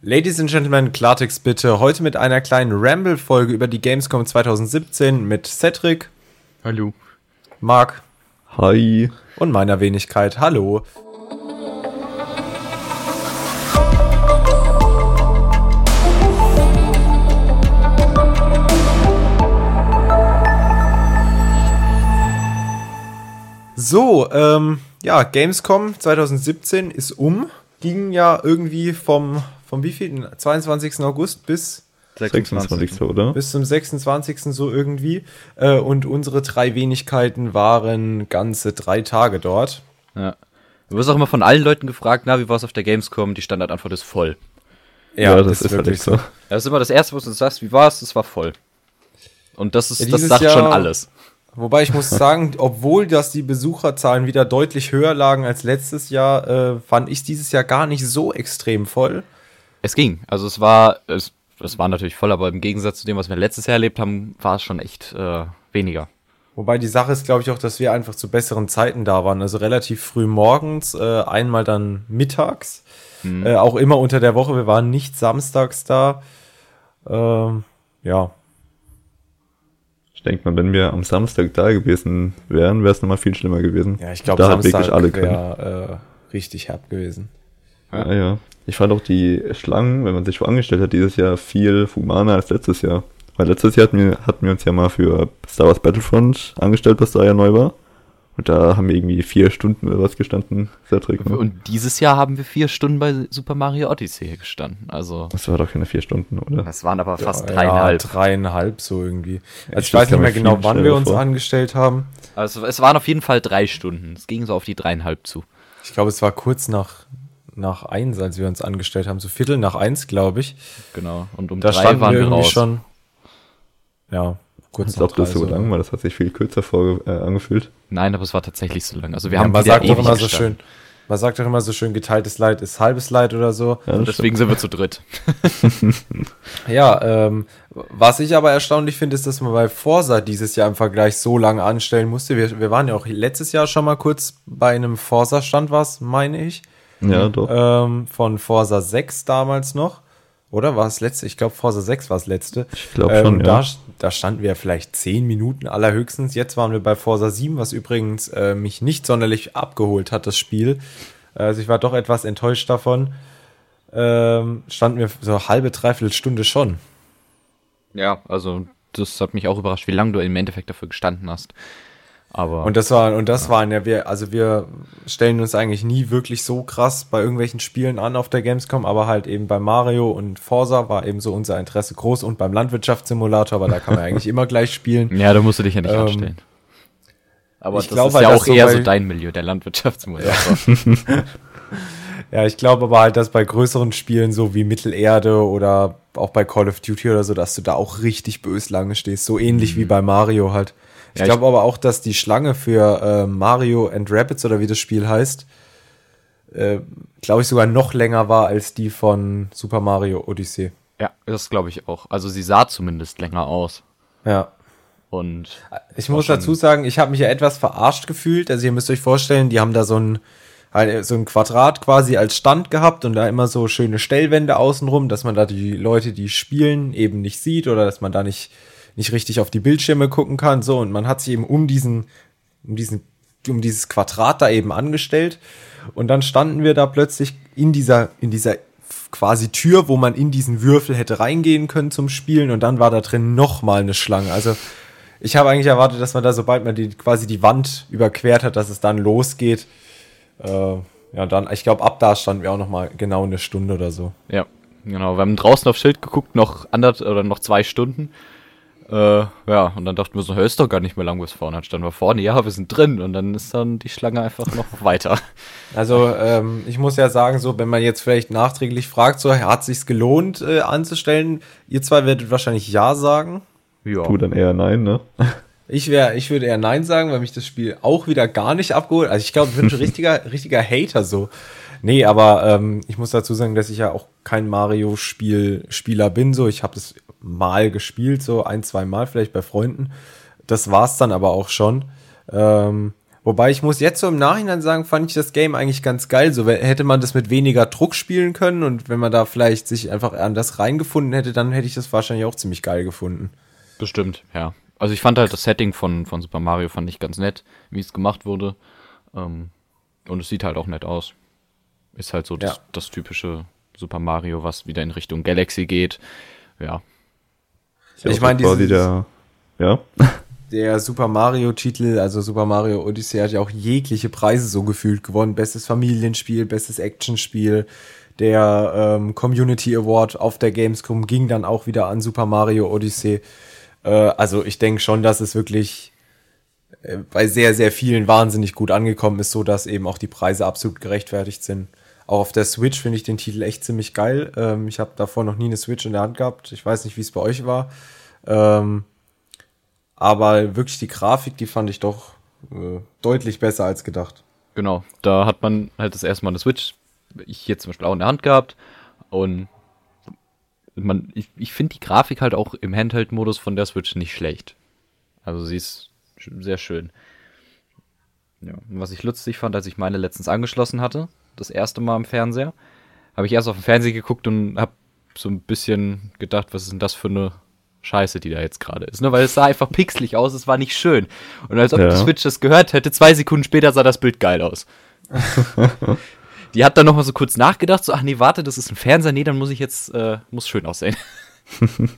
Ladies and Gentlemen, Klartext bitte. Heute mit einer kleinen Ramble-Folge über die Gamescom 2017 mit Cedric. Hallo. Marc. Hi. Und meiner Wenigkeit. Hallo. So, ähm, ja, Gamescom 2017 ist um. Ging ja irgendwie vom, vom wievielten? 22. August bis 26. oder? Bis zum 26. so irgendwie. Äh, und unsere drei Wenigkeiten waren ganze drei Tage dort. Ja. Du wirst auch immer von allen Leuten gefragt, na, wie war es auf der Gamescom? Die Standardantwort ist voll. Ja, ja das, das, ist wirklich so. Das ist immer das Erste, was du sagst, wie war es? Es war voll. Und das ist, ja, das sagt Jahr, schon alles. Wobei ich muss sagen, obwohl dass die Besucherzahlen wieder deutlich höher lagen als letztes Jahr, äh, fand ich dieses Jahr gar nicht so extrem voll. Es ging. Also es war, es, es war natürlich voll, aber im Gegensatz zu dem, was wir letztes Jahr erlebt haben, war es schon echt äh, weniger. Wobei die Sache ist, glaube ich, auch, dass wir einfach zu besseren Zeiten da waren. Also relativ früh morgens, äh, einmal dann mittags. Mhm. Äh, auch immer unter der Woche. Wir waren nicht samstags da. Ähm, ja, ich denke mal, wenn wir am Samstag da gewesen wären, wäre es nochmal viel schlimmer gewesen. Ja, ich glaube, Samstag wäre äh, richtig herb gewesen. Ja, ja. Ich fand auch die Schlangen, wenn man sich wo angestellt hat, dieses Jahr viel humaner als letztes Jahr. Weil letztes Jahr hatten wir, hatten wir uns ja mal für Star Wars Battlefront angestellt, was da ja neu war. Und da haben wir irgendwie vier Stunden oder was gestanden, Cedric. Ne? Und dieses Jahr haben wir vier Stunden bei Super Mario Odyssey gestanden. Also. Das war doch keine vier Stunden, oder? Das waren aber fast ja, dreieinhalb. Ja, dreieinhalb so irgendwie. Also ich, ich weiß nicht mehr genau, wann wir uns vor. angestellt haben. Also es waren auf jeden Fall drei Stunden. Es ging so auf die dreieinhalb zu. Ich glaube, es war kurz nach, nach eins, als wir uns angestellt haben. So Viertel nach eins, glaube ich. Genau. Und um da drei waren wir irgendwie raus. schon. Ja, kurz Ich glaube, das so lang war, das hat sich viel kürzer vor, äh, angefühlt. Nein, aber es war tatsächlich so lang. Also wir ja, haben man sagt doch immer so schön, man sagt doch immer so schön, geteiltes Leid ist halbes Leid oder so. Ja, deswegen sind wir zu dritt. ja, ähm, was ich aber erstaunlich finde, ist, dass man bei Forsa dieses Jahr im Vergleich so lange anstellen musste. Wir, wir waren ja auch letztes Jahr schon mal kurz bei einem Forsa-Stand, was meine ich. Ja, doch. Ähm, von Forsa 6 damals noch. Oder war es letzte? Ich glaube, Forza 6 war es letzte. Ich glaube ähm, schon, ja. Da, da, standen wir vielleicht 10 Minuten allerhöchstens. Jetzt waren wir bei Forza 7, was übrigens äh, mich nicht sonderlich abgeholt hat, das Spiel. Also ich war doch etwas enttäuscht davon. Ähm, standen wir so halbe, dreiviertel Stunde schon. Ja, also das hat mich auch überrascht, wie lange du im Endeffekt dafür gestanden hast. Aber und das war und das ja. waren ja wir also wir stellen uns eigentlich nie wirklich so krass bei irgendwelchen Spielen an auf der Gamescom, aber halt eben bei Mario und Forza war eben so unser Interesse groß und beim Landwirtschaftssimulator, aber da kann man eigentlich immer gleich spielen. Ja, da musst du dich ja nicht ähm, anstellen. Aber das glaub, ist ja auch so eher so dein Milieu, der Landwirtschaftssimulator. Ja. ja, ich glaube aber halt, dass bei größeren Spielen so wie Mittelerde oder auch bei Call of Duty oder so, dass du da auch richtig bös lange stehst, so ähnlich mhm. wie bei Mario halt. Ich ja, glaube aber auch, dass die Schlange für äh, Mario and Rabbits oder wie das Spiel heißt, äh, glaube ich sogar noch länger war als die von Super Mario Odyssey. Ja, das glaube ich auch. Also sie sah zumindest länger aus. Ja. Und ich muss dazu sagen, ich habe mich ja etwas verarscht gefühlt. Also ihr müsst euch vorstellen, die haben da so ein so ein Quadrat quasi als Stand gehabt und da immer so schöne Stellwände außenrum, dass man da die Leute, die spielen, eben nicht sieht oder dass man da nicht nicht richtig auf die Bildschirme gucken kann. So, und man hat sich eben um diesen, um diesen, um dieses Quadrat da eben angestellt. Und dann standen wir da plötzlich in dieser, in dieser quasi Tür, wo man in diesen Würfel hätte reingehen können zum Spielen. Und dann war da drin nochmal eine Schlange. Also, ich habe eigentlich erwartet, dass man da, sobald man die, quasi die Wand überquert hat, dass es dann losgeht. Äh, ja, dann, ich glaube, ab da standen wir auch noch mal genau eine Stunde oder so. Ja, genau. Wir haben draußen aufs Schild geguckt, noch anderth oder noch zwei Stunden. Äh, ja, und dann dachten wir so, hör, ist doch gar nicht mehr lang bis vorne. Dann standen wir vorne, ja, wir sind drin. Und dann ist dann die Schlange einfach noch weiter. Also, ähm, ich muss ja sagen, so, wenn man jetzt vielleicht nachträglich fragt, so, hat sich's gelohnt äh, anzustellen? Ihr zwei werdet wahrscheinlich Ja sagen. Ja. Du dann eher Nein, ne? Ich wäre, ich würde eher Nein sagen, weil mich das Spiel auch wieder gar nicht abgeholt. Also ich glaube, ich bin ein richtiger, richtiger Hater so. Nee, aber ähm, ich muss dazu sagen, dass ich ja auch kein Mario-Spiel-Spieler bin. So, ich habe das mal gespielt, so ein, zwei Mal vielleicht bei Freunden. Das war's dann aber auch schon. Ähm, Wobei ich muss jetzt so im Nachhinein sagen, fand ich das Game eigentlich ganz geil. So hätte man das mit weniger Druck spielen können und wenn man da vielleicht sich einfach an das reingefunden hätte, dann hätte ich das wahrscheinlich auch ziemlich geil gefunden. Bestimmt, ja. Also ich fand halt das Setting von, von Super Mario fand ich ganz nett, wie es gemacht wurde. Ähm, und es sieht halt auch nett aus. Ist halt so ja. das, das typische Super Mario, was wieder in Richtung Galaxy geht. Ja. Ich, ich meine, der, ja. der Super Mario Titel, also Super Mario Odyssey, hat ja auch jegliche Preise so gefühlt gewonnen. Bestes Familienspiel, bestes Actionspiel. Der ähm, Community Award auf der Gamescom ging dann auch wieder an Super Mario Odyssey. Äh, also ich denke schon, dass es wirklich äh, bei sehr, sehr vielen wahnsinnig gut angekommen ist, so dass eben auch die Preise absolut gerechtfertigt sind. Auch auf der Switch finde ich den Titel echt ziemlich geil. Ähm, ich habe davor noch nie eine Switch in der Hand gehabt. Ich weiß nicht, wie es bei euch war. Ähm, aber wirklich die Grafik, die fand ich doch äh, deutlich besser als gedacht. Genau, da hat man halt das erste Mal eine Switch, ich hier zum Beispiel auch in der Hand gehabt und man, ich, ich finde die Grafik halt auch im Handheld-Modus von der Switch nicht schlecht. Also sie ist sehr schön. Ja, was ich lustig fand, als ich meine letztens angeschlossen hatte, das erste Mal im Fernseher, habe ich erst auf dem Fernseher geguckt und habe so ein bisschen gedacht, was ist denn das für eine Scheiße, die da jetzt gerade ist. Ne? Weil es sah einfach pixelig aus, es war nicht schön. Und als ob ja. die Switch das gehört hätte, zwei Sekunden später sah das Bild geil aus. die hat dann nochmal so kurz nachgedacht, so, ach nee, warte, das ist ein Fernseher, nee, dann muss ich jetzt, äh, muss schön aussehen.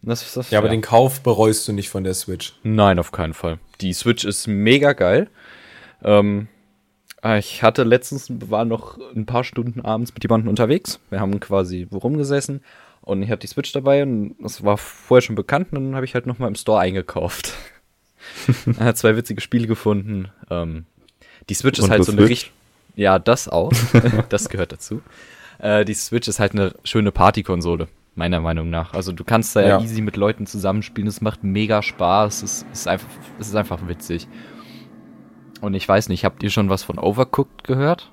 Das, das, ja, aber ja. den Kauf bereust du nicht von der Switch. Nein, auf keinen Fall. Die Switch ist mega geil. Ähm, ich hatte letztens, war noch ein paar Stunden abends mit jemandem unterwegs. Wir haben quasi rumgesessen und ich hatte die Switch dabei und das war vorher schon bekannt und dann habe ich halt nochmal im Store eingekauft. er hat zwei witzige Spiele gefunden. Ähm, die Switch ist halt so eine richtig. Ja, das auch. das gehört dazu. Äh, die Switch ist halt eine schöne Partykonsole meiner Meinung nach. Also du kannst da ja, easy mit Leuten zusammenspielen, es macht mega Spaß, es ist einfach, es ist einfach witzig. Und ich weiß nicht, habt ihr schon was von Overcooked gehört?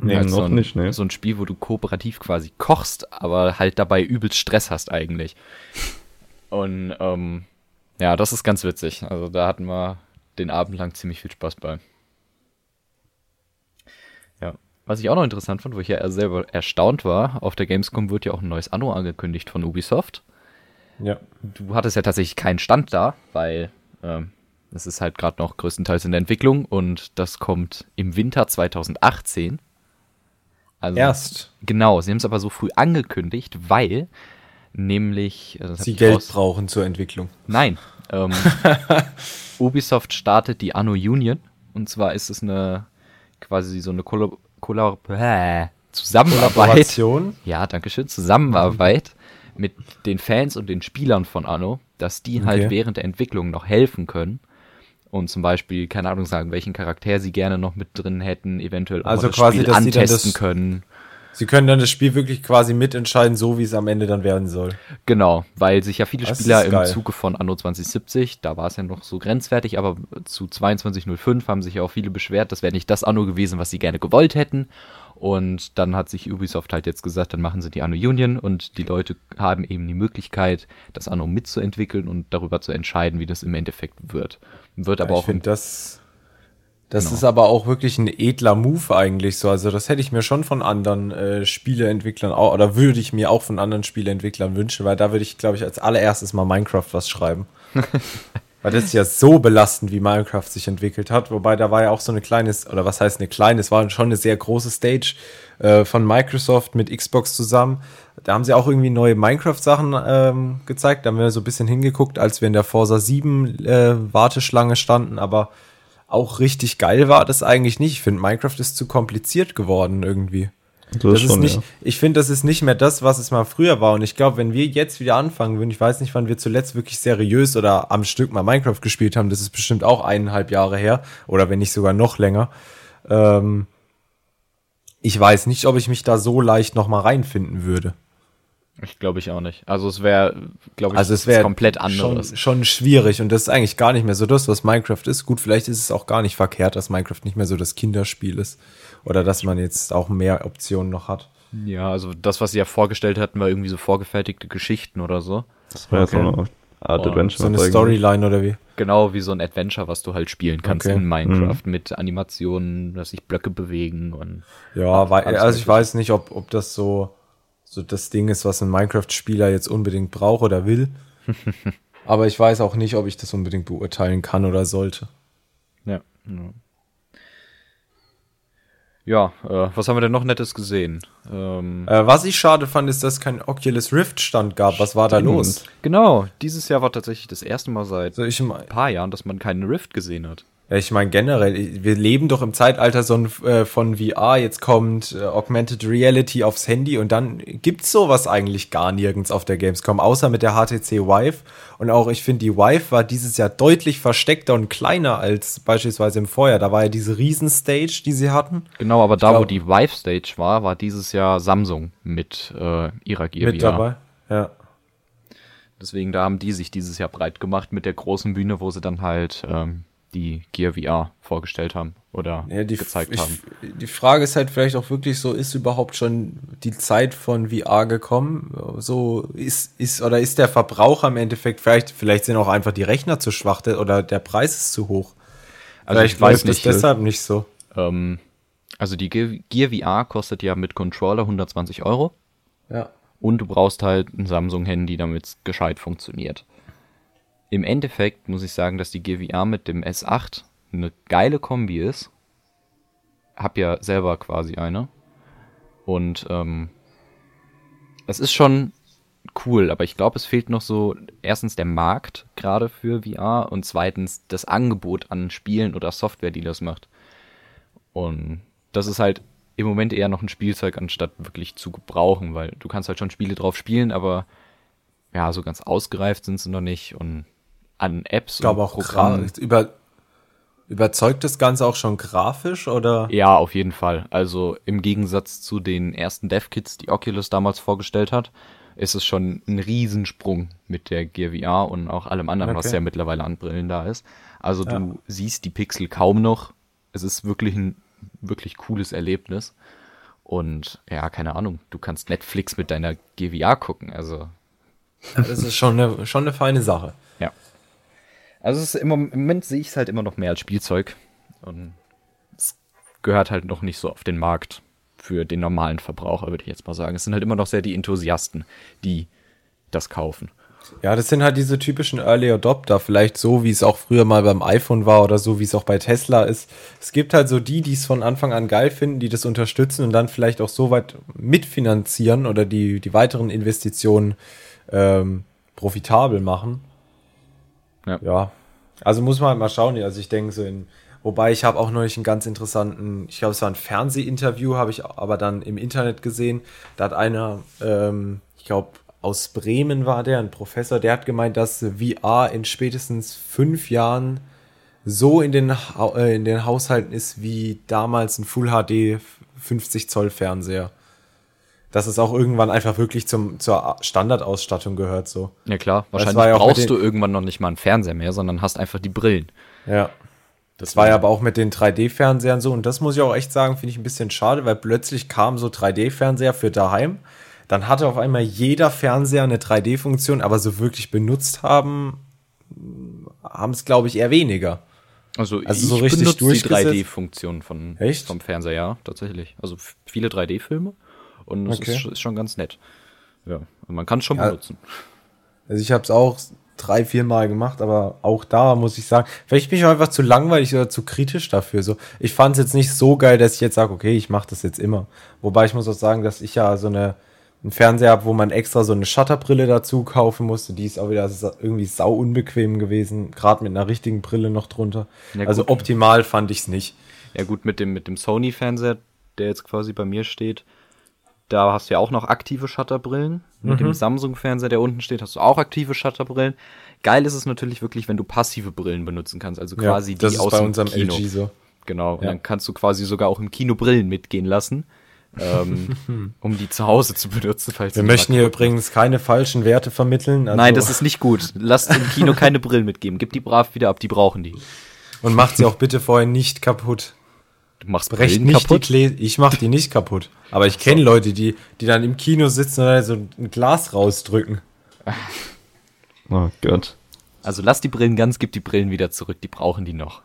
Nee, halt noch so ein, nicht, ne? So ein Spiel, wo du kooperativ quasi kochst, aber halt dabei übelst Stress hast eigentlich. Und ähm, ja, das ist ganz witzig. Also da hatten wir den Abend lang ziemlich viel Spaß bei. Was ich auch noch interessant fand, wo ich ja selber erstaunt war, auf der Gamescom wird ja auch ein neues Anno angekündigt von Ubisoft. Ja. Du hattest ja tatsächlich keinen Stand da, weil ähm, es ist halt gerade noch größtenteils in der Entwicklung und das kommt im Winter 2018. Also, Erst. Genau, sie haben es aber so früh angekündigt, weil nämlich. Also sie Geld brauchen zur Entwicklung. Nein. Ähm, Ubisoft startet die Anno Union und zwar ist es eine quasi so eine Kollab Kollab äh, Zusammenarbeit. Ja, danke schön. Zusammenarbeit mit den Fans und den Spielern von Anno, dass die halt okay. halt während der Entwicklung noch helfen können und zum Beispiel, keine Ahnung, sagen, welchen Charakter sie gerne noch mit drin hätten, eventuell auch also das quasi, Spiel antesten können. Sie können dann das Spiel wirklich quasi mitentscheiden, so wie es am Ende dann werden soll. Genau, weil sich ja viele das Spieler im Zuge von Anno 2070, da war es ja noch so grenzwertig, aber zu 22.05 haben sich ja auch viele beschwert, das wäre nicht das Anno gewesen, was sie gerne gewollt hätten. Und dann hat sich Ubisoft halt jetzt gesagt, dann machen sie die Anno Union und die Leute haben eben die Möglichkeit, das Anno mitzuentwickeln und darüber zu entscheiden, wie das im Endeffekt wird. Wird aber ja, ich auch. Ich finde das das genau. ist aber auch wirklich ein edler Move eigentlich so. Also das hätte ich mir schon von anderen äh, Spieleentwicklern auch, oder würde ich mir auch von anderen Spieleentwicklern wünschen, weil da würde ich, glaube ich, als allererstes mal Minecraft was schreiben. weil das ist ja so belastend, wie Minecraft sich entwickelt hat. Wobei da war ja auch so eine kleine, oder was heißt eine kleine, es war schon eine sehr große Stage äh, von Microsoft mit Xbox zusammen. Da haben sie auch irgendwie neue Minecraft-Sachen ähm, gezeigt. Da haben wir so ein bisschen hingeguckt, als wir in der Forza 7 äh, Warteschlange standen, aber auch richtig geil war das eigentlich nicht. Ich finde, Minecraft ist zu kompliziert geworden irgendwie. Das, das ist schon, nicht, ja. Ich finde, das ist nicht mehr das, was es mal früher war. Und ich glaube, wenn wir jetzt wieder anfangen würden, ich weiß nicht, wann wir zuletzt wirklich seriös oder am Stück mal Minecraft gespielt haben, das ist bestimmt auch eineinhalb Jahre her oder wenn nicht sogar noch länger. Ähm, ich weiß nicht, ob ich mich da so leicht noch mal reinfinden würde. Ich glaube ich auch nicht. Also es wäre, glaube ich, also es wäre komplett anderes. Schon, schon schwierig und das ist eigentlich gar nicht mehr so das, was Minecraft ist. Gut, vielleicht ist es auch gar nicht verkehrt, dass Minecraft nicht mehr so das Kinderspiel ist oder dass man jetzt auch mehr Optionen noch hat. Ja, also das, was sie ja vorgestellt hatten, war irgendwie so vorgefertigte Geschichten oder so. Das war okay. jetzt auch noch Art Oh, Adventure. So eine. Storyline oder wie? Genau wie so ein Adventure, was du halt spielen kannst Okay. in Minecraft mit Animationen, dass sich Blöcke bewegen und Ja, weil, also ich weiß nicht, ob, ob das so, so das Ding ist, was ein Minecraft-Spieler jetzt unbedingt braucht oder will. Aber ich weiß auch nicht, ob ich das unbedingt beurteilen kann oder sollte. ja. Ja, äh, was haben wir denn noch Nettes gesehen? Ähm, Äh, was ich schade fand, ist, dass es keinen Oculus Rift-Stand gab. Was war da los? genau, dieses Jahr war tatsächlich das erste Mal seit Also ich, mein- ein paar Jahren, dass man keinen Rift gesehen hat. Ja, ich meine generell, wir leben doch im Zeitalter so ein, äh, von VR, jetzt kommt äh, Augmented Reality aufs Handy und dann gibt's sowas eigentlich gar nirgends auf der Gamescom, außer mit der HTC Vive. Und auch ich finde, die Vive war dieses Jahr deutlich versteckter und kleiner als beispielsweise im Vorjahr. Da war ja diese Riesenstage, die sie hatten, Genau, aber da, wo glaub- die Vive Stage war, war dieses Jahr Samsung mit äh, ihrer Gear mit VR. dabei. Ja. Deswegen, da haben die sich dieses Jahr breit gemacht mit der großen Bühne, wo sie dann halt ähm, die Gear VR vorgestellt haben oder Ja, die, gezeigt ich, haben. Die Frage ist halt vielleicht auch wirklich so, ist überhaupt schon die Zeit von VR gekommen? So ist, ist, oder ist der Verbraucher im Endeffekt, vielleicht, vielleicht sind auch einfach die Rechner zu schwach der- oder der Preis ist zu hoch. Also vielleicht ich weiß nicht, deshalb nicht so. Ähm, also die Gear, Gear VR kostet ja mit Controller 120 Euro Ja. und du brauchst halt ein Samsung-Handy, damit es gescheit funktioniert. Im Endeffekt muss ich sagen, dass die Gear VR mit dem S8 eine geile Kombi ist. Hab ja selber quasi eine. Und ähm, es ist schon cool, aber ich glaube, es fehlt noch so erstens der Markt gerade für VR und zweitens das Angebot an Spielen oder Software, die das macht. Und das ist halt im Moment eher noch ein Spielzeug, anstatt wirklich zu gebrauchen, weil du kannst halt schon Spiele drauf spielen, aber ja, so ganz ausgereift sind sie noch nicht und an Apps Ich glaube auch gra- über, überzeugt das Ganze auch schon grafisch oder? Ja, auf jeden Fall. Also im Gegensatz zu den ersten Dev-Kits, die Oculus damals vorgestellt hat, ist es schon ein Riesensprung mit der Gear VR und auch allem anderen, was Okay. ja mittlerweile an Brillen da ist. Also du siehst die Pixel kaum noch. Es ist wirklich ein wirklich cooles Erlebnis. Und ja, keine Ahnung, du kannst Netflix mit deiner Gear VR gucken. Also Das ist schon eine, schon eine feine Sache. Also ist immer, im Moment sehe ich es halt immer noch mehr als Spielzeug. Und es gehört halt noch nicht so auf den Markt für den normalen Verbraucher, würde ich jetzt mal sagen. Es sind halt immer noch sehr die Enthusiasten, die das kaufen. Ja, das sind halt diese typischen Early Adopter, vielleicht so, wie es auch früher mal beim iPhone war oder so, wie es auch bei Tesla ist. Es gibt halt so die, die es von Anfang an geil finden, die das unterstützen und dann vielleicht auch so weit mitfinanzieren oder die, die weiteren Investitionen ähm, profitabel machen. Ja. ja. Also muss man halt mal schauen. Also ich denke so in, wobei ich habe auch neulich einen ganz interessanten, ich glaube es war ein Fernsehinterview, habe ich aber dann im Internet gesehen. Da hat einer, ähm, ich glaube aus Bremen war der, ein Professor, der hat gemeint, dass VR in spätestens fünf Jahren so in den, Hau- äh, in den Haushalten ist wie damals ein Full HD 50 Zoll Fernseher. Dass es auch irgendwann einfach wirklich zum, zur Standardausstattung gehört, so. Ja klar, wahrscheinlich ja brauchst du irgendwann noch nicht mal einen Fernseher mehr, sondern hast einfach die Brillen. Ja. Das war ja aber auch mit den 3D-Fernsehern so. Und das muss ich auch echt sagen, finde ich ein bisschen schade, weil plötzlich kam so 3D-Fernseher für daheim. Dann hatte auf einmal jeder Fernseher eine 3D-Funktion, aber so wirklich benutzt haben, haben es, glaube ich, eher weniger. Also, Also so ich richtig benutze die durchgesetzt? 3D-Funktion von Echt? vom Fernseher, ja, tatsächlich. Also viele 3D-Filme und es Okay. ist, schon- ist schon ganz nett. Ja, und man kann es schon Ja. benutzen. Also ich habe es auch drei, vier Mal gemacht, aber auch da muss ich sagen, vielleicht bin ich auch einfach zu langweilig oder zu kritisch dafür. So, ich fand es jetzt nicht so geil, dass ich jetzt sage, okay, ich mache das jetzt immer. Wobei ich muss auch sagen, dass ich ja so eine einen Fernseher habe, wo man extra so eine Shutterbrille dazu kaufen musste. Die ist auch wieder irgendwie sau unbequem gewesen, gerade mit einer richtigen Brille noch drunter. Ja, also optimal fand ich es nicht. Ja gut, mit dem, mit dem Sony-Fernseher, der jetzt quasi bei mir steht, da hast du ja auch noch aktive Shutterbrillen. Mit Mhm. dem Samsung-Fernseher, der unten steht, hast du auch aktive Shutterbrillen. Geil ist es natürlich wirklich, wenn du passive Brillen benutzen kannst, also quasi das die ist aus bei dem unserem Kino. LG so. Genau, und Ja. dann kannst du quasi sogar auch im Kino Brillen mitgehen lassen, ähm, um die zu Hause zu benutzen, falls Wir möchten hier übrigens keine falschen Werte vermitteln. Also Nein, das ist nicht gut. Lasst im Kino keine Brillen mitgeben. Gib die brav wieder ab, die brauchen die. und macht sie auch bitte vorher nicht kaputt. Du machst Brillen nicht kaputt. die Ich mach die nicht kaputt. Aber ich kenne Leute, die, die dann im Kino sitzen und dann so ein Glas rausdrücken. Oh Gott. Also lass die Brillen ganz, gib die Brillen wieder zurück, die brauchen die noch.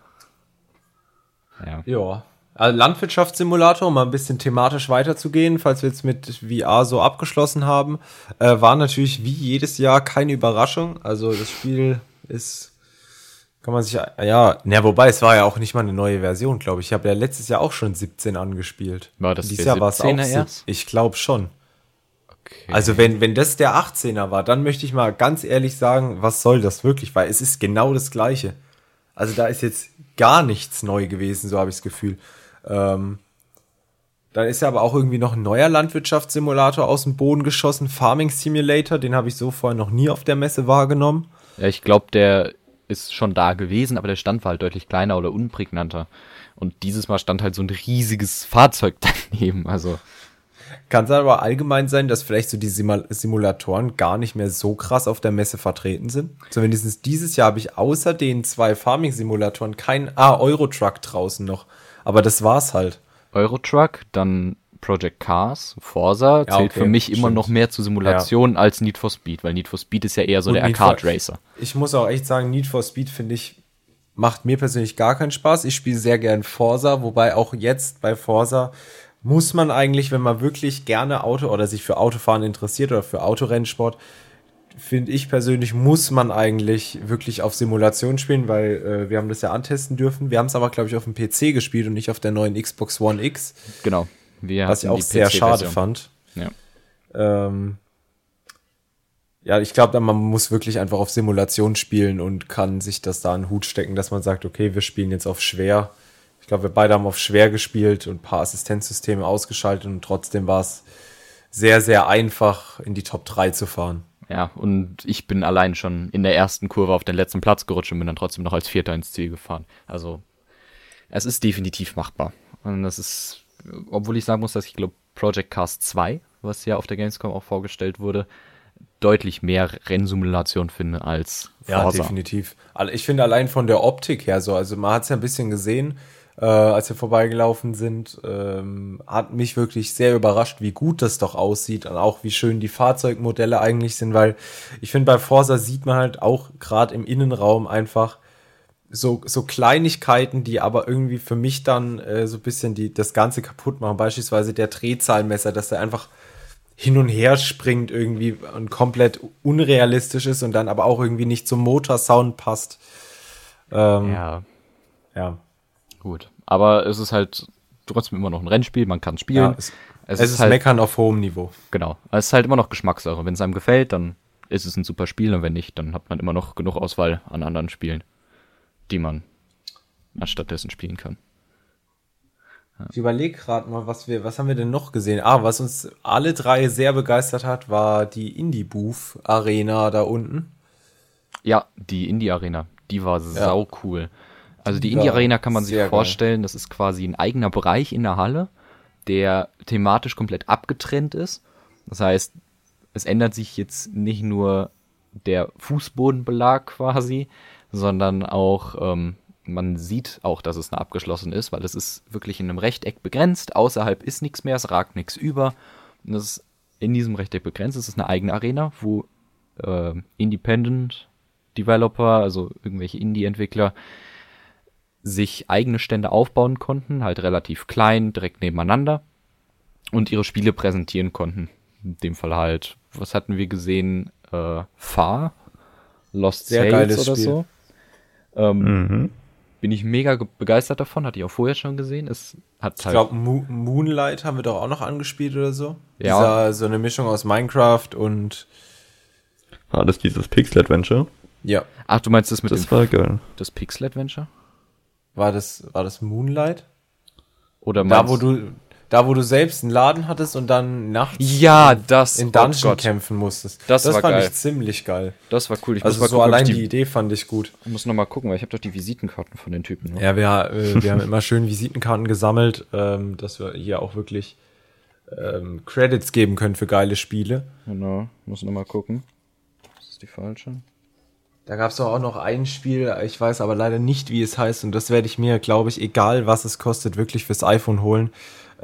Ja. Ja. Also Landwirtschaftssimulator, um mal ein bisschen thematisch weiterzugehen, falls wir jetzt mit VR so abgeschlossen haben, äh, war natürlich wie jedes Jahr keine Überraschung. Also das Spiel ist, kann man sich, ja, na, wobei es war ja auch nicht mal eine neue Version, glaube ich. Ich habe ja letztes Jahr auch schon 17 angespielt. War das Dieses der Jahr war es auch 17er 17 erst? Ich glaube schon. Okay. Also wenn, wenn das der 18er war, dann möchte ich mal ganz ehrlich sagen, was soll das wirklich? Weil es ist genau das Gleiche. Also da ist jetzt gar nichts neu gewesen, so habe ich das Gefühl. Ähm, dann ist ja aber auch irgendwie noch ein neuer Landwirtschaftssimulator aus dem Boden geschossen, Farming Simulator, den habe ich so vorher noch nie auf der Messe wahrgenommen. Ja, ich glaube, der ist schon da gewesen, aber der Stand war halt deutlich kleiner oder unprägnanter. Und dieses Mal stand halt so ein riesiges Fahrzeug daneben. Also, Kann es aber allgemein sein, dass vielleicht so die Simula- Simulatoren gar nicht mehr so krass auf der Messe vertreten sind. Zumindest dieses Jahr habe ich außer den zwei Farming-Simulatoren kein, ah, Eurotruck draußen noch. Aber das war's halt. Eurotruck, dann Project Cars, Forza Ja, zählt okay, für mich immer stimmt. noch mehr zu Simulation als Need for Speed, weil Need for Speed ist ja eher so Und der Need for- Arcade Racer. Ich muss auch echt sagen, Need for Speed finde ich, macht mir persönlich gar keinen Spaß. Ich spiele sehr gern Forza, wobei auch jetzt bei Forza muss man eigentlich, wenn man wirklich gerne Auto oder sich für Autofahren interessiert oder für Autorennsport, finde ich persönlich, muss man eigentlich wirklich auf Simulation spielen, weil äh, wir haben das ja antesten dürfen. Wir haben es aber, glaube ich, auf dem PC gespielt und nicht auf der neuen Xbox One X, Genau. Wir was ich auch sehr schade fand. Ja. Ähm, ja, ich glaube, man muss wirklich einfach auf Simulation spielen und kann sich das da in den Hut stecken, dass man sagt, okay, wir spielen jetzt auf schwer. Ich glaube, wir beide haben auf schwer gespielt und ein paar Assistenzsysteme ausgeschaltet und trotzdem war es sehr, sehr einfach, in die Top 3 zu fahren. Ja, und ich bin allein schon in der ersten Kurve auf den letzten Platz gerutscht und bin dann trotzdem noch als Vierter ins Ziel gefahren. Also, es ist definitiv machbar. Und das ist, obwohl ich sagen muss, dass ich glaube, Project Cars 2, was ja auf der Gamescom auch vorgestellt wurde, deutlich mehr Rennsimulation finde als Ja, Forza. definitiv. Alle- Ich finde allein von der Optik her so, also man hat es ja ein bisschen gesehen, äh, als wir vorbeigelaufen sind, ähm, hat mich wirklich sehr überrascht, wie gut das doch aussieht und auch wie schön die Fahrzeugmodelle eigentlich sind, weil ich finde, bei Forza sieht man halt auch gerade im Innenraum einfach so, so Kleinigkeiten, die aber irgendwie für mich dann äh, so ein bisschen die, das Ganze kaputt machen. Beispielsweise der Drehzahlmesser, dass der einfach hin und her springt irgendwie und komplett unrealistisch ist und dann aber auch irgendwie nicht zum Motorsound passt. Ähm, ja. Ja, gut. Aber es ist halt trotzdem immer noch ein Rennspiel, man kann spielen. Ja, es, es, ist, Meckern auf hohem Niveau. Genau. Es ist halt immer noch Geschmackssache. Wenn es einem gefällt, dann ist es ein super Spiel und wenn nicht, dann hat man immer noch genug Auswahl an anderen Spielen, die man anstattdessen spielen kann. Ich überlege gerade mal, was wir, was haben wir denn noch gesehen? Ah, was uns alle drei sehr begeistert hat, war die Indie Booth Arena da unten. Ja, die Indie Arena, die war sau cool. Also die Die Indie Arena kann man sich sehr geil. vorstellen, das ist quasi ein eigener Bereich in der Halle, der thematisch komplett abgetrennt ist. Das heißt, es ändert sich jetzt nicht nur der Fußbodenbelag quasi, sondern auch ähm, man sieht auch, dass es eine abgeschlossen ist, weil es ist wirklich in einem Rechteck begrenzt. Außerhalb ist nichts mehr, es ragt nichts über. Und das ist in diesem Rechteck begrenzt. Es ist eine eigene Arena, wo äh, Independent Developer, also irgendwelche Indie-Entwickler, sich eigene Stände aufbauen konnten, halt relativ klein, direkt nebeneinander und ihre Spiele präsentieren konnten. In dem Fall halt, was hatten wir gesehen? Äh, Far, Lost Sehr Sales oder Spiel. so. Ähm, Mhm. Bin ich mega ge- begeistert davon, hatte ich auch vorher schon gesehen. Es hat Ich halt glaube, Mo Moonlight haben wir doch auch noch angespielt oder so. Ja. Dieser, so eine Mischung aus Minecraft und War das dieses Pixel-Adventure? ja, Ach, du meinst das mit Das dem war geil. das Pixel Adventure? war das, war das Moonlight? Oder Da, wo du, da, wo du selbst einen Laden hattest und dann nachts Ja, das in oh Dungeon Gott. kämpfen musstest. Das war fand geil. ich ziemlich geil. Das war cool. Ich Also muss so gucken, allein ich die Idee fand ich gut. Ich muss noch mal gucken, weil ich habe doch die Visitenkarten von den Typen. Ne? Ja, wir, äh, wir haben immer schön Visitenkarten gesammelt, ähm, dass wir hier auch wirklich ähm, Credits geben können für geile Spiele. Genau, muss noch mal gucken. Das ist die falsche. Da gab es auch noch ein Spiel, ich weiß aber leider nicht, wie es heißt, und das werde ich mir, glaube ich, egal was es kostet, wirklich fürs iPhone holen.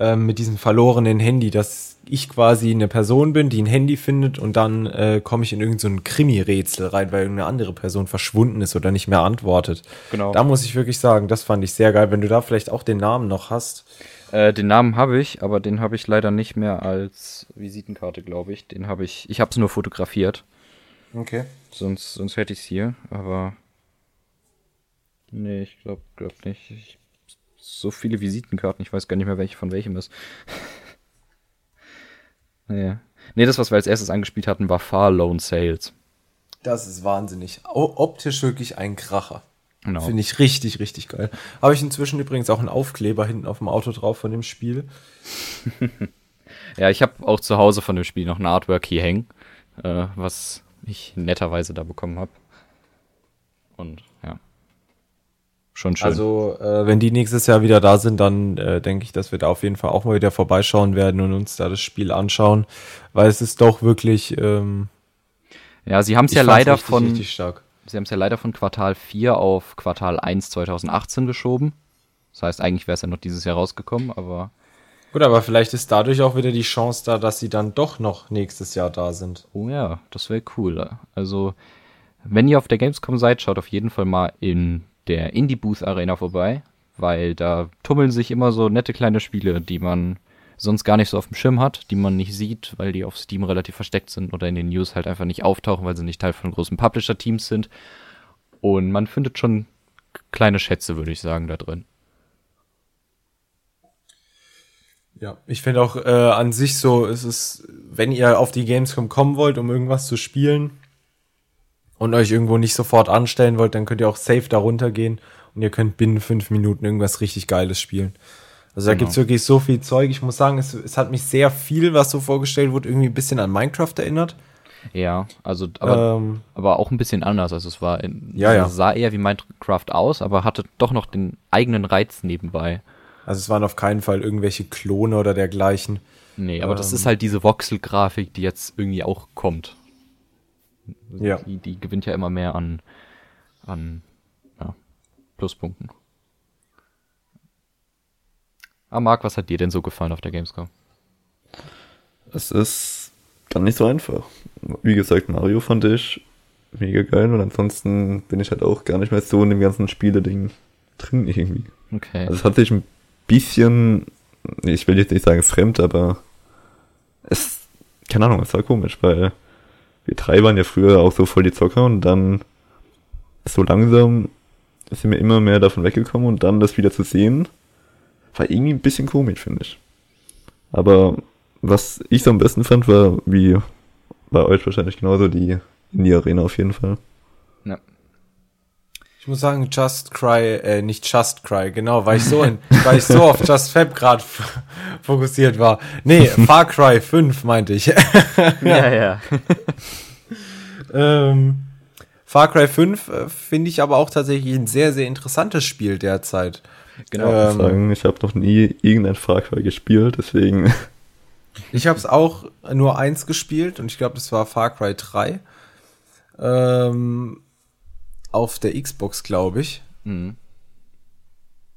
Ähm, mit diesem verlorenen Handy, das ich quasi eine Person bin, die ein Handy findet und dann äh, komme ich in irgendein so Krimi-Rätsel rein, weil irgendeine andere Person verschwunden ist oder nicht mehr antwortet. Genau. Da muss ich wirklich sagen, das fand ich sehr geil. Wenn du da vielleicht auch den Namen noch hast. Äh, den Namen habe ich, aber den habe ich leider nicht mehr als Visitenkarte, glaube ich. Den habe ich, ich habe es nur fotografiert. Okay. Sonst, sonst hätte ich es hier, aber. Nee, ich glaube glaub nicht. Ich, so viele Visitenkarten, ich weiß gar nicht mehr, welche von welchem ist. naja. Nee, das, was wir als erstes angespielt hatten, war Far Lone Sales. Das ist wahnsinnig. O optisch wirklich ein Kracher. Genau. Finde ich richtig, richtig geil. Habe ich inzwischen übrigens auch einen Aufkleber hinten auf dem Auto drauf von dem Spiel. Ja, ich habe auch zu Hause von dem Spiel noch ein Artwork hier hängen, äh, was ich netterweise da bekommen habe. Und ja. Schon schön. Also, äh, wenn die nächstes Jahr wieder da sind, dann äh, denke ich, dass wir da auf jeden Fall auch mal wieder vorbeischauen werden und uns da das Spiel anschauen, weil es ist doch wirklich. Ähm, ja, sie haben es ja leider richtig, von. Richtig stark. Sie haben es ja leider von Quartal 4 auf Quartal 1 2018 geschoben. Das heißt, eigentlich wäre es ja noch dieses Jahr rausgekommen, aber Gut, aber vielleicht ist dadurch auch wieder die Chance da, dass sie dann doch noch nächstes Jahr da sind. oh ja, das wäre cool. Also, wenn ihr auf der Gamescom seid, schaut auf jeden Fall mal in der Indie Booth Arena vorbei, weil da tummeln sich immer so nette kleine Spiele, die man sonst gar nicht so auf dem Schirm hat, die man nicht sieht, weil die auf Steam relativ versteckt sind oder in den News halt einfach nicht auftauchen, weil sie nicht Teil von großen Publisher-Teams sind. Und man findet schon kleine Schätze, würde ich sagen, da drin. Ja, ich finde auch äh, an sich so, es ist, wenn ihr auf die Gamescom kommen wollt, um irgendwas zu spielen und euch irgendwo nicht sofort anstellen wollt, dann könnt ihr auch safe da runtergehen und ihr könnt binnen fünf Minuten irgendwas richtig Geiles spielen. Also da Genau. gibt's wirklich so viel Zeug. Ich muss sagen, es, es hat mich sehr viel, was so vorgestellt wurde, irgendwie ein bisschen an Minecraft erinnert. Ja, also, aber, ähm, aber auch ein bisschen anders. Also es war, in, Ja, ja. es sah eher wie Minecraft aus, aber hatte doch noch den eigenen Reiz nebenbei. also es waren auf keinen Fall irgendwelche Klone oder dergleichen. Nee, aber das Ähm. ist halt diese Voxel-Grafik, die jetzt irgendwie auch kommt. Ja. Die, die gewinnt ja immer mehr an, an ja, Pluspunkten. Ah, Marc, was hat dir denn so gefallen auf der Gamescom? Es ist gar nicht so einfach. Wie gesagt, Mario fand ich mega geil und ansonsten bin ich halt auch gar nicht mehr so in dem ganzen Spiele-Ding drin irgendwie. Okay. Also es hat sich ein bisschen, ich will jetzt nicht sagen fremd, aber es, keine Ahnung, es war komisch, weil wir drei waren ja früher auch so voll die Zocker und dann so langsam sind wir immer mehr davon weggekommen und dann das wieder zu sehen, war irgendwie ein bisschen komisch, finde ich. Aber was ich so am besten fand, war, wie bei euch wahrscheinlich genauso, die in die Arena auf jeden Fall. ja. Ich muss sagen, Just Cry, äh, nicht Just Cry, genau, weil ich so in, weil ich so auf Just Fab gerade fokussiert war. Nee, Far Cry 5 meinte ich. ja, ja. ähm, Far Cry 5 äh, finde ich aber auch tatsächlich ein sehr, sehr interessantes Spiel derzeit. Genau. Ähm, Ich muss sagen, ich habe noch nie irgendein Far Cry gespielt, deswegen Ich habe es auch nur eins gespielt und ich glaube, das war Far Cry 3. Ähm, auf der Xbox, glaube ich. Mhm.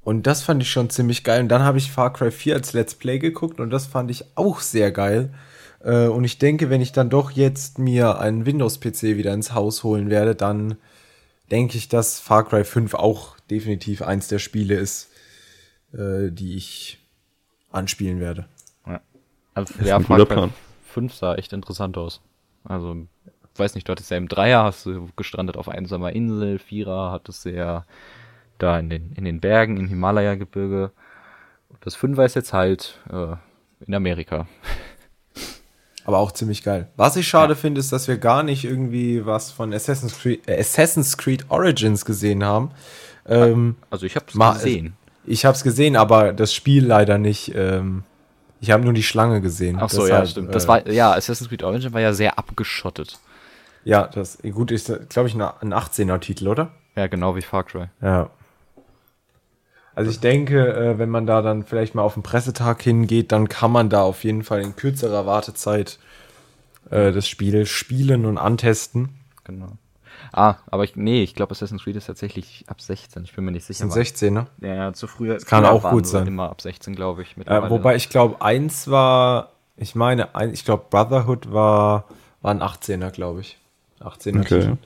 Und das fand ich schon ziemlich geil. Und dann habe ich Far Cry 4 als Let's Play geguckt und das fand ich auch sehr geil. Äh, und ich denke, wenn ich dann doch jetzt mir einen Windows-PC wieder ins Haus holen werde, dann denke ich, dass Far Cry 5 auch definitiv eins der Spiele ist, äh, die ich anspielen werde. ja. Also, ja, Far Cry Plan. 5 sah echt interessant aus. Also, weiß nicht, du hattest ja im Dreier, hast du gestrandet auf einsamer Insel, Vierer hattest du ja da in den, in den Bergen, im Himalaya-Gebirge. Und Das Fünfer ist jetzt halt äh, in Amerika. Aber auch ziemlich geil. Was ich schade finde, ist, dass wir gar nicht irgendwie was von Assassin's Creed, äh, Assassin's Creed Origins gesehen haben. Ähm, Also ich Ma- gesehen. ich habe es gesehen, aber das Spiel leider nicht. Ähm, ich habe nur die Schlange gesehen. Ach so, Deshalb, ja, stimmt. Das äh, war, ja, Assassin's Creed Origin war ja sehr abgeschottet. Ja, das gut ist, glaube ich, ein 18er Titel, oder? Ja, genau wie Far Cry. Ja. Also ich denke, äh, wenn man da dann vielleicht mal auf den Pressetag hingeht, dann kann man da auf jeden Fall in kürzerer Wartezeit äh, das Spiel spielen und antesten. Genau. Ah, aber ich, nee, ich glaube Assassin's Creed ist tatsächlich ab 16. Ich bin mir nicht sicher. Das sind 16, ne? Ja, ja, zu früher. kann früher auch gut sein. Immer ab 16, glaube ich. Äh, wobei ich glaube, eins war Ich meine, ein- ich glaube, Brotherhood war, war ein 18er, glaube ich. 18er Okay. Titel.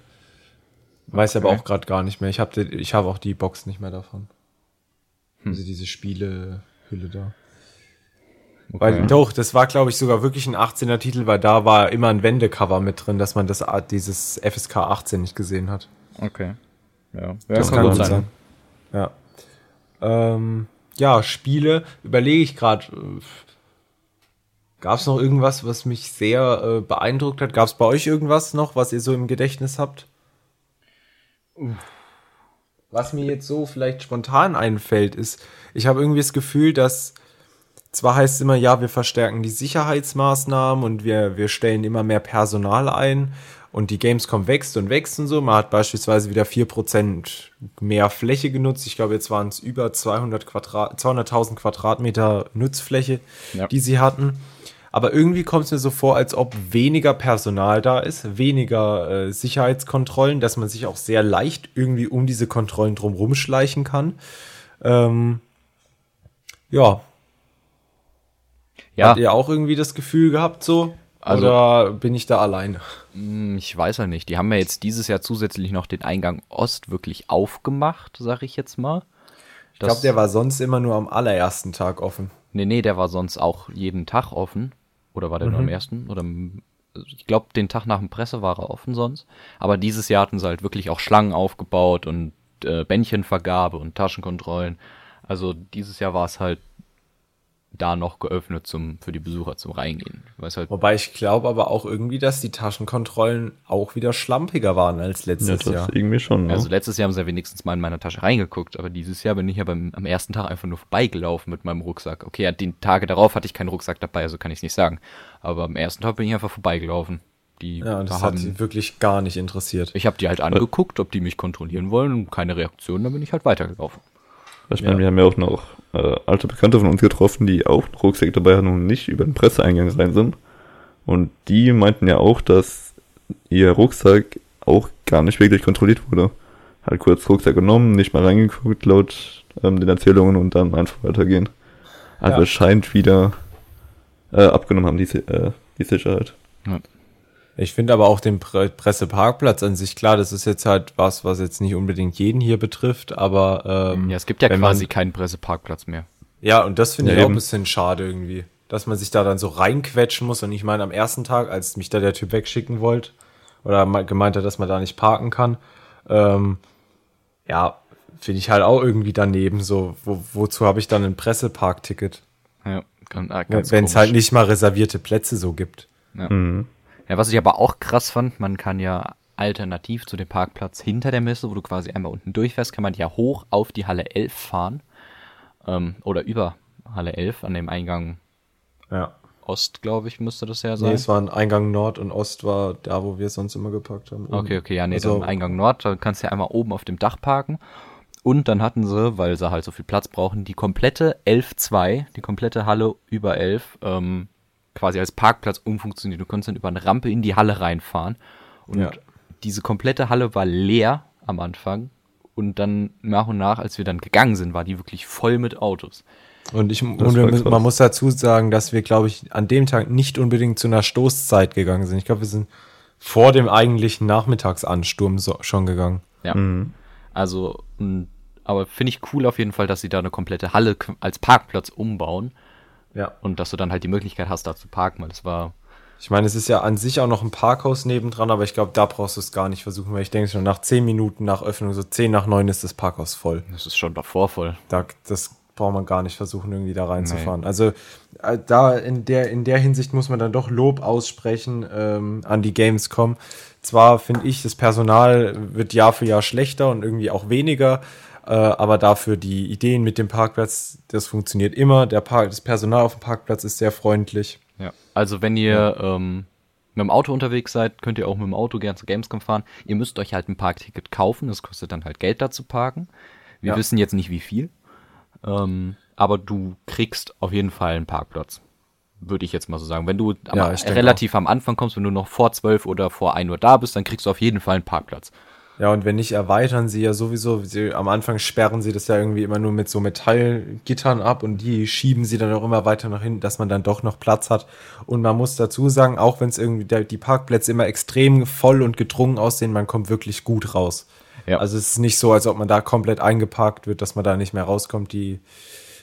Weiß aber Okay. auch gerade gar nicht mehr. Ich habe ich hab auch die Box nicht mehr davon. Also diese Spielehülle da. Weil doch, das war glaube ich sogar wirklich ein 18er Titel, weil da war immer ein Wendecover mit drin, dass man das Art- dieses FSK 18 nicht gesehen hat. Okay. Ja, Das kann gut sein. Ja. Ähm, ja, Spiele, überlege ich gerade. Gab es noch irgendwas, was mich sehr äh, beeindruckt hat? Gab es bei euch irgendwas noch, was ihr so im Gedächtnis habt? Was mir jetzt so vielleicht spontan einfällt, ist, ich habe irgendwie das Gefühl, dass zwar heißt es immer, ja, wir verstärken die Sicherheitsmaßnahmen und wir, wir stellen immer mehr Personal ein und die Gamescom wächst und wächst und so. Man hat beispielsweise wieder 4% mehr Fläche genutzt. Ich glaube, jetzt waren es über 200 Quadrat, 200.000 Quadratmeter Nutzfläche, Ja. die sie hatten. Aber irgendwie kommt es mir so vor, als ob weniger Personal da ist, weniger äh, Sicherheitskontrollen, dass man sich auch sehr leicht irgendwie um diese Kontrollen drumherum schleichen kann. Ähm, ja, Ja, Habt ihr auch irgendwie das Gefühl gehabt so? Also- Oder bin ich da alleine? Hm, Ich weiß ja nicht. Die haben ja jetzt dieses Jahr zusätzlich noch den Eingang Ost wirklich aufgemacht, sag ich jetzt mal. Ich glaube, der war sonst immer nur am allerersten Tag offen. Nee, nee, der war sonst auch jeden Tag offen. Oder war der nur am ersten? Oder ich glaube, den Tag nach dem Presse war er offen sonst. Aber dieses Jahr hatten sie halt wirklich auch Schlangen aufgebaut und äh, Bändchenvergabe und Taschenkontrollen. Also dieses Jahr war es halt da noch geöffnet zum, für die Besucher zum Reingehen. Halt, Wobei ich glaube aber auch irgendwie, dass die Taschenkontrollen auch wieder schlampiger waren als Ja, letztes das Jahr. irgendwie schon. Ne? Also letztes Jahr haben sie ja wenigstens mal in meine Tasche reingeguckt, aber dieses Jahr bin ich ja beim, am ersten Tag einfach nur vorbeigelaufen mit meinem Rucksack. Okay, ja, die Tage darauf hatte ich keinen Rucksack dabei, also kann ich es nicht sagen. Aber am ersten Tag bin ich einfach vorbeigelaufen. Die Ja, und das da hat haben, sie wirklich gar nicht interessiert. ich habe die halt angeguckt, ob die mich kontrollieren wollen und keine Reaktion, dann bin ich halt weitergelaufen. Ich meine, ja. wir haben ja auch noch äh, alte Bekannte von uns getroffen, die auch einen Rucksack dabei hatten und nicht über den Presseeingang rein sind. Und die meinten ja auch, dass ihr Rucksack auch gar nicht wirklich kontrolliert wurde. Halt kurz Rucksack genommen, nicht mal reingeguckt laut ähm, den Erzählungen und dann einfach weitergehen. Also Ja. scheint wieder äh, abgenommen haben, die, äh, die Sicherheit. Ich finde aber auch den Pre Presseparkplatz an sich klar, das ist jetzt halt was, was jetzt nicht unbedingt jeden hier betrifft, aber ähm, Ja, es gibt ja wenn quasi man, keinen Presseparkplatz mehr. ja, und das finde Ja, ich auch ein eben. bisschen schade irgendwie, dass man sich da dann so reinquetschen muss und ich meine am ersten Tag, als mich da der Typ wegschicken wollte oder gemeint hat, dass man da nicht parken kann, ähm, ja, finde ich halt auch irgendwie daneben so, wo, wozu habe ich dann ein Presseparkticket, Ja, ganz, äh, wenn ganz es komisch. halt nicht mal reservierte Plätze so gibt. Ja. Mhm. Ja, was ich aber auch krass fand, man kann ja alternativ zu dem Parkplatz hinter der Messe, wo du quasi einmal unten durchfährst, kann man ja hoch auf die Halle 11 fahren. Ähm, oder über Halle 11 an dem Eingang Ja. Ost, glaube ich, müsste das ja Nee, sein. es waren Eingang Nord und Ost war da, wo wir es sonst immer geparkt haben. okay, okay, ja, nee, Also- dann Eingang Nord, da kannst du ja einmal oben auf dem Dach parken. Und dann hatten sie, weil sie halt so viel Platz brauchen, die komplette 11.2, die komplette Halle über 11, ähm, quasi als Parkplatz umfunktioniert. Du konntest dann über eine Rampe in die Halle reinfahren. Und Ja. diese komplette Halle war leer am Anfang. Und dann nach und nach, als wir dann gegangen sind, war die wirklich voll mit Autos. Und ich, und wir, man muss dazu sagen, dass wir, glaube ich, an dem Tag nicht unbedingt zu einer Stoßzeit gegangen sind. Ich glaube, wir sind vor dem eigentlichen Nachmittagsansturm so, schon gegangen. Ja. Mhm. Also, aber finde ich cool auf jeden Fall, dass sie da eine komplette Halle als Parkplatz umbauen. Ja. Und dass du dann halt die Möglichkeit hast, da zu parken, weil das war. Ich meine, es ist ja an sich auch noch ein Parkhaus nebendran, aber ich glaube, da brauchst du es gar nicht versuchen, weil ich denke schon nach zehn Minuten nach Öffnung, so zehn nach neun ist das Parkhaus voll. Das ist schon davor voll. Da, das braucht man gar nicht versuchen, irgendwie da reinzufahren. Also äh, da in der, in der Hinsicht muss man dann doch Lob aussprechen ähm, an die Gamescom. Zwar finde ich, das Personal wird Jahr für Jahr schlechter und irgendwie auch weniger, äh, aber dafür die Ideen mit dem Parkplatz, das funktioniert immer. Der Park, das Personal auf dem Parkplatz ist sehr freundlich. Ja. Also, wenn ihr ähm, mit dem Auto unterwegs seid, könnt ihr auch mit dem Auto gerne zur Gamescom fahren. Ihr müsst euch halt ein Parkticket kaufen. Das kostet dann halt Geld da zu parken. Wir Ja. wissen jetzt nicht wie viel. Ähm, aber du kriegst auf jeden Fall einen Parkplatz. Würde ich jetzt mal so sagen. Wenn du am, Ja, relativ am Anfang kommst, wenn du noch vor 12 oder vor 1 Uhr da bist, dann kriegst du auf jeden Fall einen Parkplatz. Ja, und wenn nicht, erweitern sie ja sowieso. Sie, am Anfang sperren sie das ja irgendwie immer nur mit so Metallgittern ab und die schieben sie dann auch immer weiter nach hinten, dass man dann doch noch Platz hat. Und man muss dazu sagen, auch wenn es irgendwie der, die Parkplätze immer extrem voll und gedrungen aussehen, man kommt wirklich gut raus. Ja. Also es ist nicht so, als ob man da komplett eingeparkt wird, dass man da nicht mehr rauskommt. Die,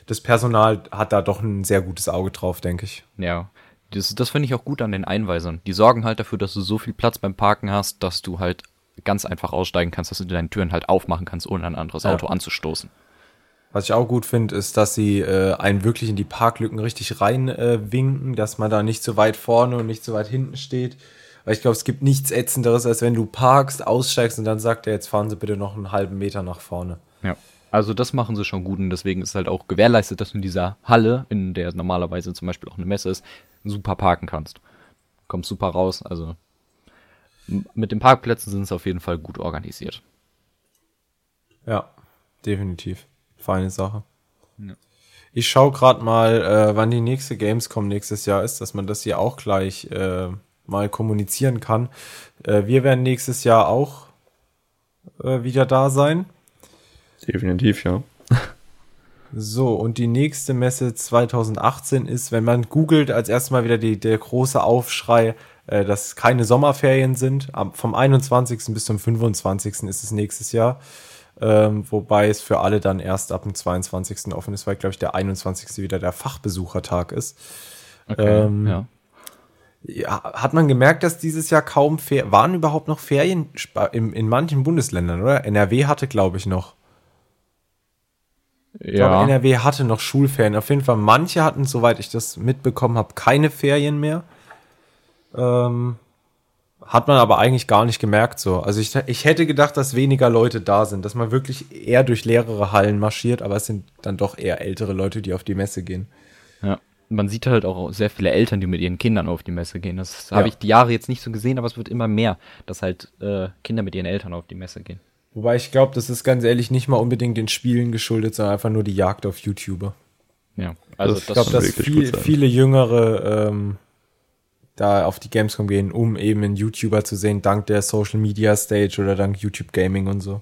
das Personal hat da doch ein sehr gutes Auge drauf, denke ich. Ja. Das, das finde ich auch gut an den Einweisern. Die sorgen halt dafür, dass du so viel Platz beim Parken hast, dass du halt ganz einfach aussteigen kannst, dass du deine Türen halt aufmachen kannst, ohne ein anderes Ja. Auto anzustoßen. Was ich auch gut finde, ist, dass sie äh, einen wirklich in die Parklücken richtig rein äh, winken, dass man da nicht so weit vorne und nicht so weit hinten steht. Weil ich glaube, es gibt nichts ätzenderes, als wenn du parkst, aussteigst und dann sagt er, jetzt fahren Sie bitte noch einen halben Meter nach vorne. Ja. Also das machen sie schon gut und deswegen ist halt auch gewährleistet, dass du in dieser Halle, in der normalerweise zum Beispiel auch eine Messe ist, super parken kannst. Kommst super raus, also mit den Parkplätzen sind es auf jeden Fall gut organisiert. Ja, definitiv. Feine Sache. Ich schaue gerade mal, äh, wann die nächste Gamescom nächstes Jahr ist, dass man das hier auch gleich äh, mal kommunizieren kann. Äh, wir werden nächstes Jahr auch äh, wieder da sein. Definitiv, ja. So, und die nächste Messe 2018 ist, wenn man googelt, als erstes mal wieder die, der große Aufschrei, äh, dass keine Sommerferien sind. Vom 21. bis zum 25. ist es nächstes Jahr. Ähm, wobei es für alle dann erst ab dem 22. offen ist, weil, glaube ich, der 21. wieder der Fachbesuchertag ist. Ähm, ja. Ja, hat man gemerkt, dass dieses Jahr kaum Fer waren überhaupt noch Ferien in, in manchen Bundesländern, oder? NRW hatte, glaube ich, noch. Ich glaube, Ja, NRW hatte noch Schulferien. Auf jeden Fall, manche hatten, soweit ich das mitbekommen habe, keine Ferien mehr. Ähm, hat man aber eigentlich gar nicht gemerkt so. Also ich, ich hätte gedacht, dass weniger Leute da sind, dass man wirklich eher durch leerere Hallen marschiert, aber es sind dann doch eher ältere Leute, die auf die Messe gehen. ja. Man sieht halt auch sehr viele Eltern, die mit ihren Kindern auf die Messe gehen. Das Ja. habe ich die Jahre jetzt nicht so gesehen, aber es wird immer mehr, dass halt äh, Kinder mit ihren Eltern auf die Messe gehen. Wobei ich glaube, das ist ganz ehrlich nicht mal unbedingt den Spielen geschuldet, sondern einfach nur die Jagd auf YouTuber. Ja, also Das Ich glaube, dass viel, viele Jüngere ähm, da auf die Gamescom gehen, um eben einen YouTuber zu sehen, dank der Social Media Stage oder dank YouTube Gaming und so.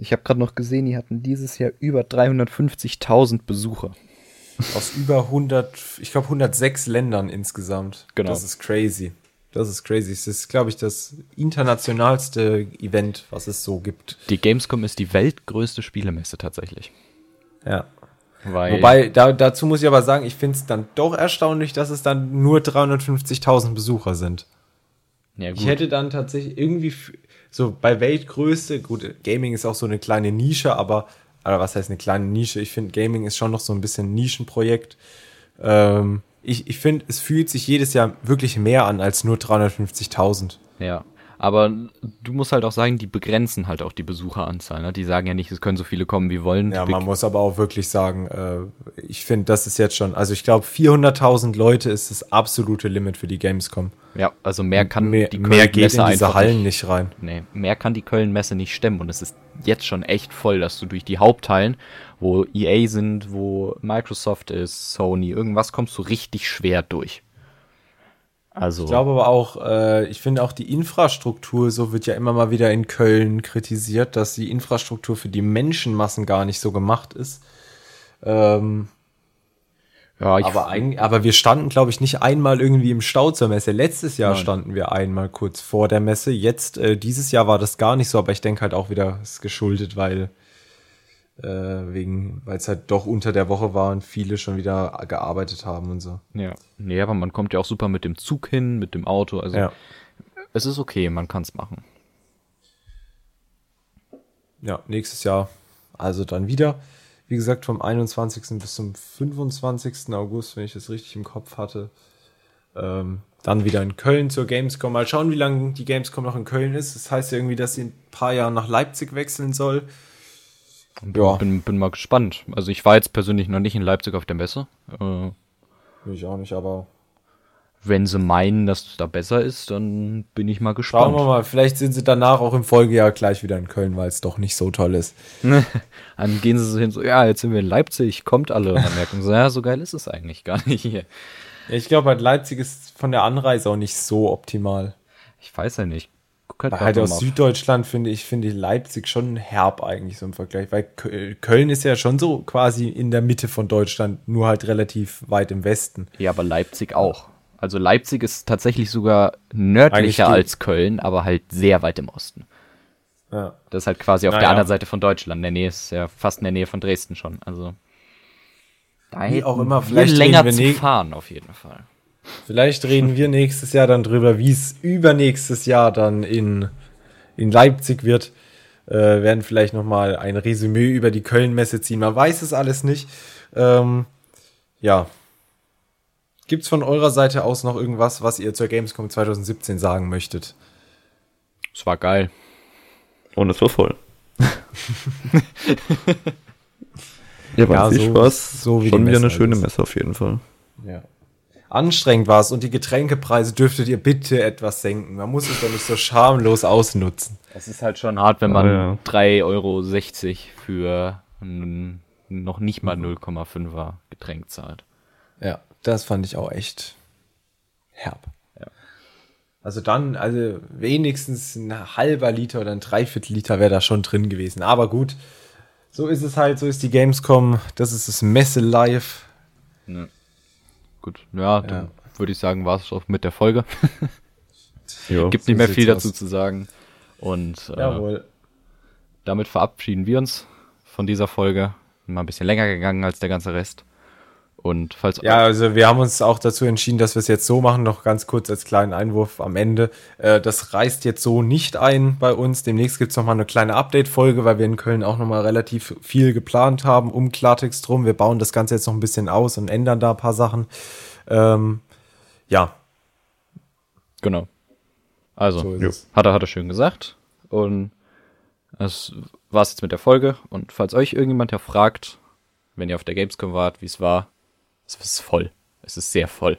ich habe gerade noch gesehen, die hatten dieses Jahr über 350.000 Besucher. Aus über 100, ich glaube 106 Ländern insgesamt. Genau. Das ist crazy. Das ist crazy. Es ist, glaube ich, das internationalste Event, was es so gibt. Die Gamescom ist die weltgrößte Spielemesse tatsächlich. Ja. Weil Wobei, da, dazu muss ich aber sagen, ich finde es dann doch erstaunlich, dass es dann nur 350.000 Besucher sind. ja, gut. Ich hätte dann tatsächlich irgendwie so bei Weltgröße, gut, Gaming ist auch so eine kleine Nische, aber, aber was heißt eine kleine Nische? Ich finde, Gaming ist schon noch so ein bisschen ein Nischenprojekt. Ähm, ich ich finde, es fühlt sich jedes Jahr wirklich mehr an als nur 350.000. Ja, aber du musst halt auch sagen, die begrenzen halt auch die Besucheranzahl. Ne? Die sagen ja nicht, es können so viele kommen, wie wollen. Ja, man muss aber auch wirklich sagen, äh, ich finde, das ist jetzt schon, also ich glaube, 400.000 Leute ist das absolute Limit für die Gamescom. ja, also mehr kann mehr, die mehr geht Köln-Messe in diese Hallen nicht. nicht rein. Nee, mehr kann die Köln-Messe nicht stemmen und es ist jetzt schon echt voll, dass du durch die Haupthallen, wo EA sind, wo Microsoft ist, Sony, irgendwas kommst du richtig schwer durch. Also, Ich glaube aber auch, äh, ich finde auch die Infrastruktur, so wird ja immer mal wieder in Köln kritisiert, dass die Infrastruktur für die Menschenmassen gar nicht so gemacht ist. Ähm, ja, ich, aber, eigentlich, aber wir standen, glaube ich, nicht einmal irgendwie im Stau zur Messe. Letztes Jahr Nein. standen wir einmal kurz vor der Messe. Jetzt, äh, dieses Jahr war das gar nicht so, aber ich denke halt auch wieder, es ist geschuldet, weil äh, wegen, weil es halt doch unter der Woche war und viele schon wieder gearbeitet haben und so. ja. Nee, aber man kommt ja auch super mit dem Zug hin, mit dem Auto. Also, Ja. es ist okay, man kann es machen. Ja, nächstes Jahr also dann wieder. Wie gesagt, vom 21. bis zum 25. August, wenn ich das richtig im Kopf hatte. Ähm, dann wieder in Köln zur Gamescom. Mal schauen, wie lange die Gamescom noch in Köln ist. Das heißt ja irgendwie, dass sie in ein paar Jahren nach Leipzig wechseln soll. Ja. Bin, bin mal gespannt. Also ich war jetzt persönlich noch nicht in Leipzig auf der Messe. Äh, Ich auch nicht, aber wenn sie meinen, dass es da besser ist, dann bin ich mal gespannt. schauen wir mal. Vielleicht sind sie danach auch im Folgejahr gleich wieder in Köln, weil es doch nicht so toll ist. Dann gehen sie so hin, so, ja, jetzt sind wir in Leipzig, kommt alle. Und dann merken sie, ja, so geil ist es eigentlich gar nicht hier. Ich glaube halt, Leipzig ist von der Anreise auch nicht so optimal. Ich weiß ja nicht. Guck halt, aus. Süddeutschland finde ich, finde ich Leipzig schon herb eigentlich so im Vergleich, weil Kö- Köln ist ja schon so quasi in der Mitte von Deutschland, nur halt relativ weit im Westen. Ja, aber Leipzig auch. Also Leipzig ist tatsächlich sogar nördlicher als Köln, aber halt sehr weit im Osten. Ja. Das ist halt quasi auf der Naja. anderen Seite von Deutschland. In der Nähe ist ja fast in der Nähe von Dresden schon. Also da Wie auch immer, vielleicht länger zu fahren auf jeden Fall. Vielleicht reden wir nächstes Jahr dann drüber, wie es übernächstes Jahr dann in, in Leipzig wird. Äh, werden vielleicht noch mal ein Resümee über die Köln-Messe ziehen. Man weiß es alles nicht. Ähm, ja. Gibt's von eurer Seite aus noch irgendwas, was ihr zur Gamescom 2017 sagen möchtet? Es war geil. Und es war voll. ja, war Ja, sich so- was. so wie schon wieder eine halt schöne ist. Messe auf jeden Fall. Ja. Anstrengend war es und die Getränkepreise dürftet ihr bitte etwas senken. Man muss es doch nicht so schamlos ausnutzen. Es ist halt schon hart, wenn man Ah, ja. 3,60 Euro für ein noch nicht mal 0,5er Getränk zahlt. Ja, das fand ich auch echt herb. Ja. Also dann, also wenigstens ein halber Liter oder ein Dreiviertel Liter wäre da schon drin gewesen. Aber gut, so ist es halt, so ist die Gamescom, das ist das Messe live. Gut, ja, dann würde ich sagen, war es auch mit der Folge. Ja. Gibt so nicht mehr viel aus. dazu zu sagen. Und äh, Jawohl. damit verabschieden wir uns von dieser Folge. Mal ein bisschen länger gegangen als der ganze Rest. Und falls Ja, also wir haben uns auch dazu entschieden, dass wir es jetzt so machen, noch ganz kurz als kleinen Einwurf am Ende. Äh, das reißt jetzt so nicht ein bei uns. Demnächst gibt's noch mal eine kleine Update-Folge, weil wir in Köln auch noch mal relativ viel geplant haben um Klartext drum. Wir bauen das Ganze jetzt noch ein bisschen aus und ändern da ein paar Sachen. Ähm, ja, Genau. Also, so hat er, hat er schön gesagt. Und das war's jetzt mit der Folge. Und falls euch irgendjemand ja fragt, wenn ihr auf der Gamescom wart, wie es war, es ist voll. Es ist sehr voll.